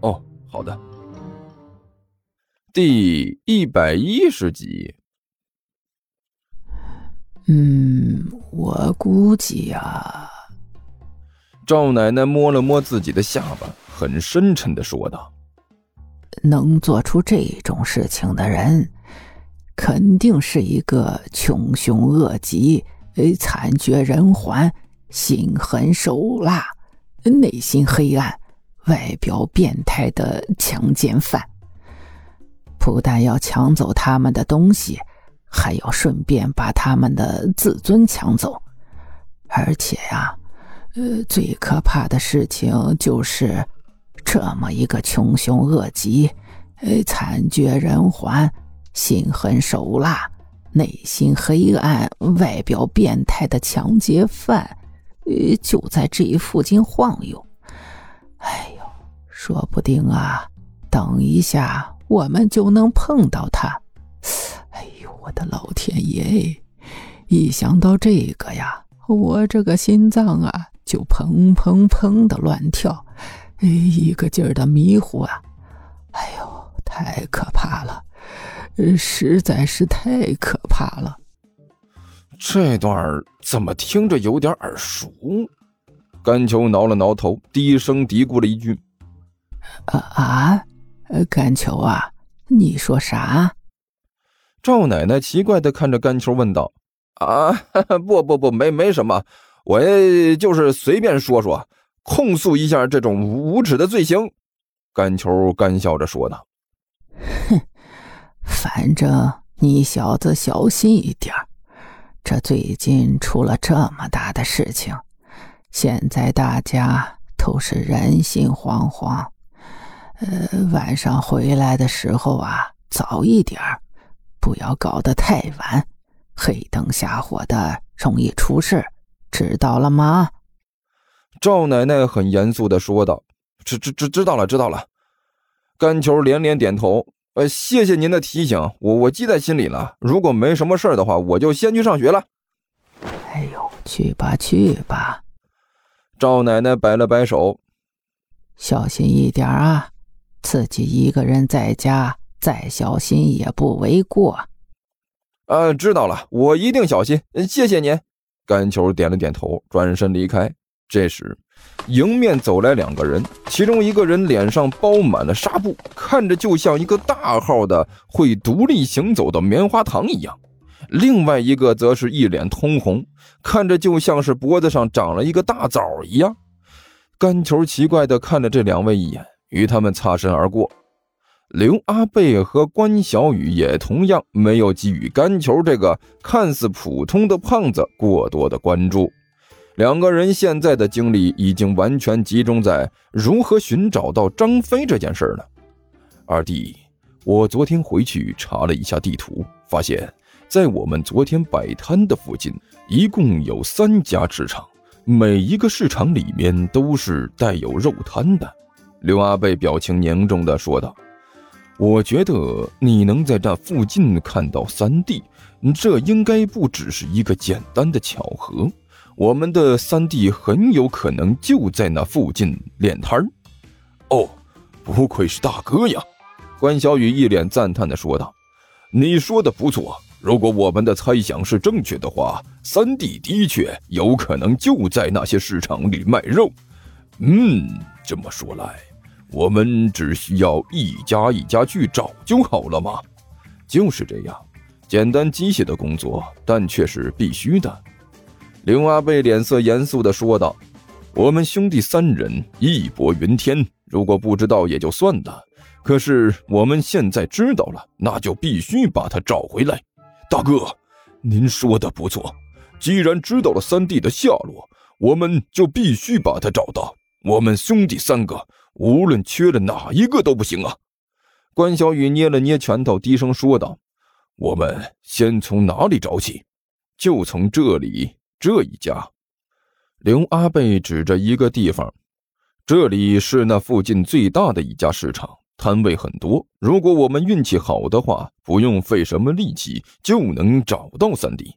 哦，好的。第一百一十集。嗯，我估计呀。赵奶奶摸了摸自己的下巴，很深沉的说道：“能做出这种事情的人，肯定是一个穷凶恶极、惨绝人寰、心狠手辣、内心黑暗、外表变态的强奸犯。不但要抢走他们的东西，还要顺便把他们的自尊抢走，而且呀。”呃，最可怕的事情就是，这么一个穷凶恶极、呃惨绝人寰、心狠手辣、内心黑暗、外表变态的抢劫犯，呃，就在这一附近晃悠。哎呦，说不定啊，等一下我们就能碰到他。哎呦，我的老天爷！一想到这个呀，我这个心脏啊！就砰砰砰的乱跳，哎一个劲儿的迷糊啊！哎呦，太可怕了，实在是太可怕了。这段怎么听着有点耳熟？甘秋挠了挠头，低声嘀咕了一句：“啊啊，甘球啊，你说啥？”赵奶奶奇怪的看着甘球问道：“啊，不不不，没没什么。”我就是随便说说，控诉一下这种无耻的罪行。”甘球干笑着说道。“哼，反正你小子小心一点这最近出了这么大的事情，现在大家都是人心惶惶。呃，晚上回来的时候啊，早一点不要搞得太晚，黑灯瞎火的容易出事。”知道了吗？赵奶奶很严肃的说道：“知知知知道了，知道了。”甘球连连点头：“呃，谢谢您的提醒，我我记在心里了。如果没什么事的话，我就先去上学了。”哎呦，去吧去吧。赵奶奶摆了摆手：“小心一点啊，自己一个人在家，再小心也不为过。”呃，知道了，我一定小心。谢谢您。甘球点了点头，转身离开。这时，迎面走来两个人，其中一个人脸上包满了纱布，看着就像一个大号的会独立行走的棉花糖一样；另外一个则是一脸通红，看着就像是脖子上长了一个大枣一样。甘球奇怪地看了这两位一眼，与他们擦身而过。刘阿贝和关小雨也同样没有给予甘球这个看似普通的胖子过多的关注，两个人现在的精力已经完全集中在如何寻找到张飞这件事了。二弟，我昨天回去查了一下地图，发现，在我们昨天摆摊的附近，一共有三家市场，每一个市场里面都是带有肉摊的。刘阿贝表情凝重地说道。我觉得你能在这附近看到三弟，这应该不只是一个简单的巧合。我们的三弟很有可能就在那附近练摊儿。哦，不愧是大哥呀！关小雨一脸赞叹地说道：“你说的不错，如果我们的猜想是正确的话，三弟的确有可能就在那些市场里卖肉。嗯，这么说来……”我们只需要一家一家去找就好了嘛？就是这样，简单机械的工作，但却是必须的。刘阿贝脸色严肃地说道：“我们兄弟三人义薄云天，如果不知道也就算了。可是我们现在知道了，那就必须把他找回来。大哥，您说的不错，既然知道了三弟的下落，我们就必须把他找到。我们兄弟三个。”无论缺了哪一个都不行啊！关小雨捏了捏拳头，低声说道：“我们先从哪里找起？就从这里这一家。”刘阿贝指着一个地方：“这里是那附近最大的一家市场，摊位很多。如果我们运气好的话，不用费什么力气就能找到三弟。”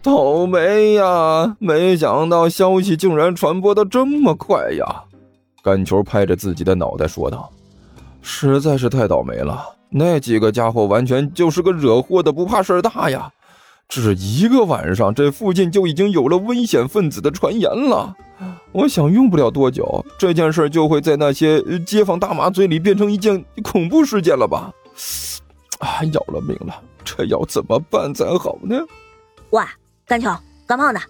倒霉呀！没想到消息竟然传播的这么快呀！干球拍着自己的脑袋说道。实在是太倒霉了，那几个家伙完全就是个惹祸的不怕事儿大呀！只一个晚上，这附近就已经有了危险分子的传言了。我想用不了多久，这件事就会在那些街坊大妈嘴里变成一件恐怖事件了吧？啊，要了命了！这要怎么办才好呢？喂，甘球，干胖子！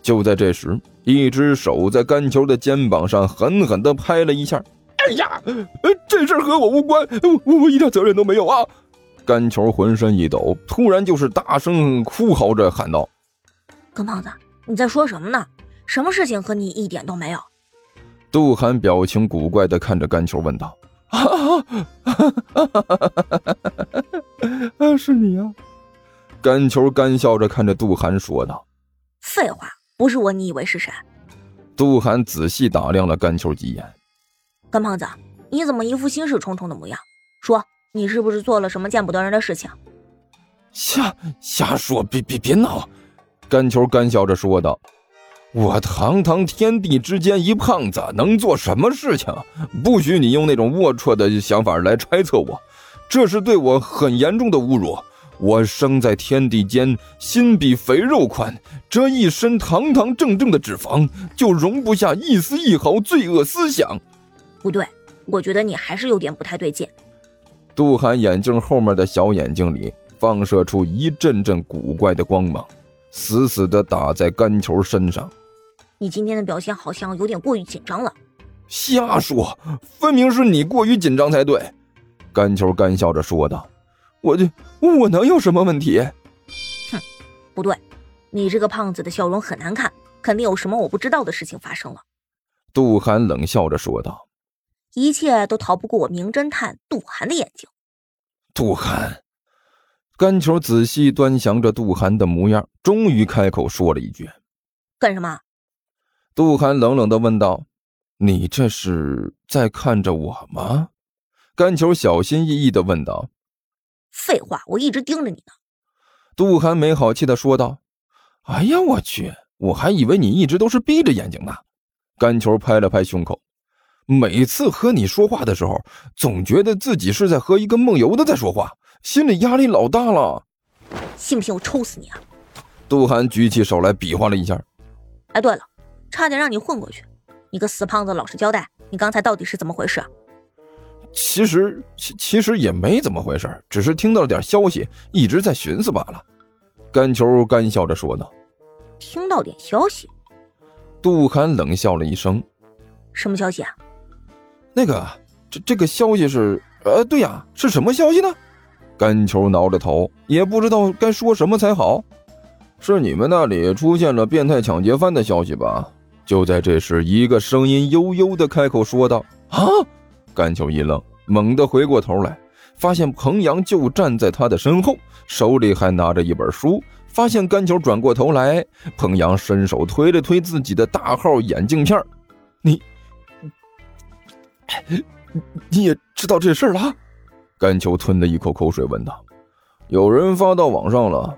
就在这时，一只手在甘球的肩膀上狠狠地拍了一下。哎呀，这事和我无关，我我一点责任都没有啊！甘球浑身一抖，突然就是大声哭嚎着喊道：“耿胖子，你在说什么呢？什么事情和你一点都没有？”杜涵表情古怪的看着甘球问道：“啊啊，是你啊！”甘球干笑着看着杜涵说道：“废话，不是我，你以为是谁？”杜涵仔细打量了甘秋几眼。甘胖子，你怎么一副心事重重的模样？说，你是不是做了什么见不得人的事情？瞎瞎说，别别别闹！甘球干笑着说道：“我堂堂天地之间一胖子，能做什么事情？不许你用那种龌龊的想法来揣测我，这是对我很严重的侮辱。我生在天地间，心比肥肉宽，这一身堂堂正正的脂肪，就容不下一丝一毫罪恶思想。”不对，我觉得你还是有点不太对劲。杜涵眼镜后面的小眼睛里放射出一阵阵古怪的光芒，死死地打在甘球身上。你今天的表现好像有点过于紧张了。瞎说，分明是你过于紧张才对。甘球干笑着说道：“我这我能有什么问题？”哼，不对，你这个胖子的笑容很难看，肯定有什么我不知道的事情发生了。杜涵冷笑着说道。一切都逃不过我名侦探杜涵的眼睛。杜涵，甘球仔细端详着杜涵的模样，终于开口说了一句：“干什么？”杜涵冷冷的问道：“你这是在看着我吗？”甘球小心翼翼的问道。“废话，我一直盯着你呢。”杜涵没好气的说道。“哎呀，我去，我还以为你一直都是闭着眼睛呢。”甘球拍了拍胸口。每次和你说话的时候，总觉得自己是在和一个梦游的在说话，心里压力老大了。信不信我抽死你啊？杜涵举起手来比划了一下。哎，对了，差点让你混过去。你个死胖子，老实交代，你刚才到底是怎么回事？其实，其其实也没怎么回事，只是听到了点消息，一直在寻思罢了。甘球干笑着说道。听到点消息？杜涵冷笑了一声。什么消息啊？那个，这这个消息是，呃，对呀，是什么消息呢？甘球挠着头，也不知道该说什么才好。是你们那里出现了变态抢劫犯的消息吧？就在这时，一个声音悠悠的开口说道：“啊！”甘球一愣，猛地回过头来，发现彭阳就站在他的身后，手里还拿着一本书。发现甘球转过头来，彭阳伸手推了推自己的大号眼镜片你。你也知道这事儿了？甘秋吞了一口口水，问道：“有人发到网上了。”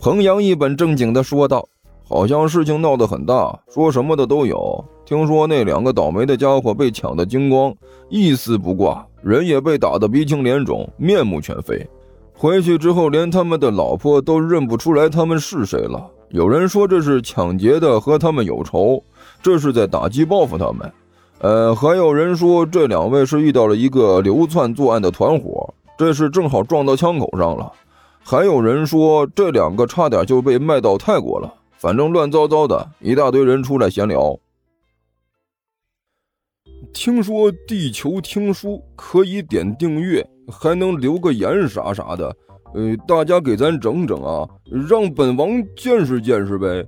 彭阳一本正经的说道：“好像事情闹得很大，说什么的都有。听说那两个倒霉的家伙被抢得精光，一丝不挂，人也被打得鼻青脸肿，面目全非。回去之后，连他们的老婆都认不出来他们是谁了。有人说这是抢劫的和他们有仇，这是在打击报复他们。”呃，还有人说这两位是遇到了一个流窜作案的团伙，这是正好撞到枪口上了。还有人说这两个差点就被卖到泰国了。反正乱糟糟的，一大堆人出来闲聊。听说地球听书可以点订阅，还能留个言啥啥的。呃，大家给咱整整啊，让本王见识见识呗。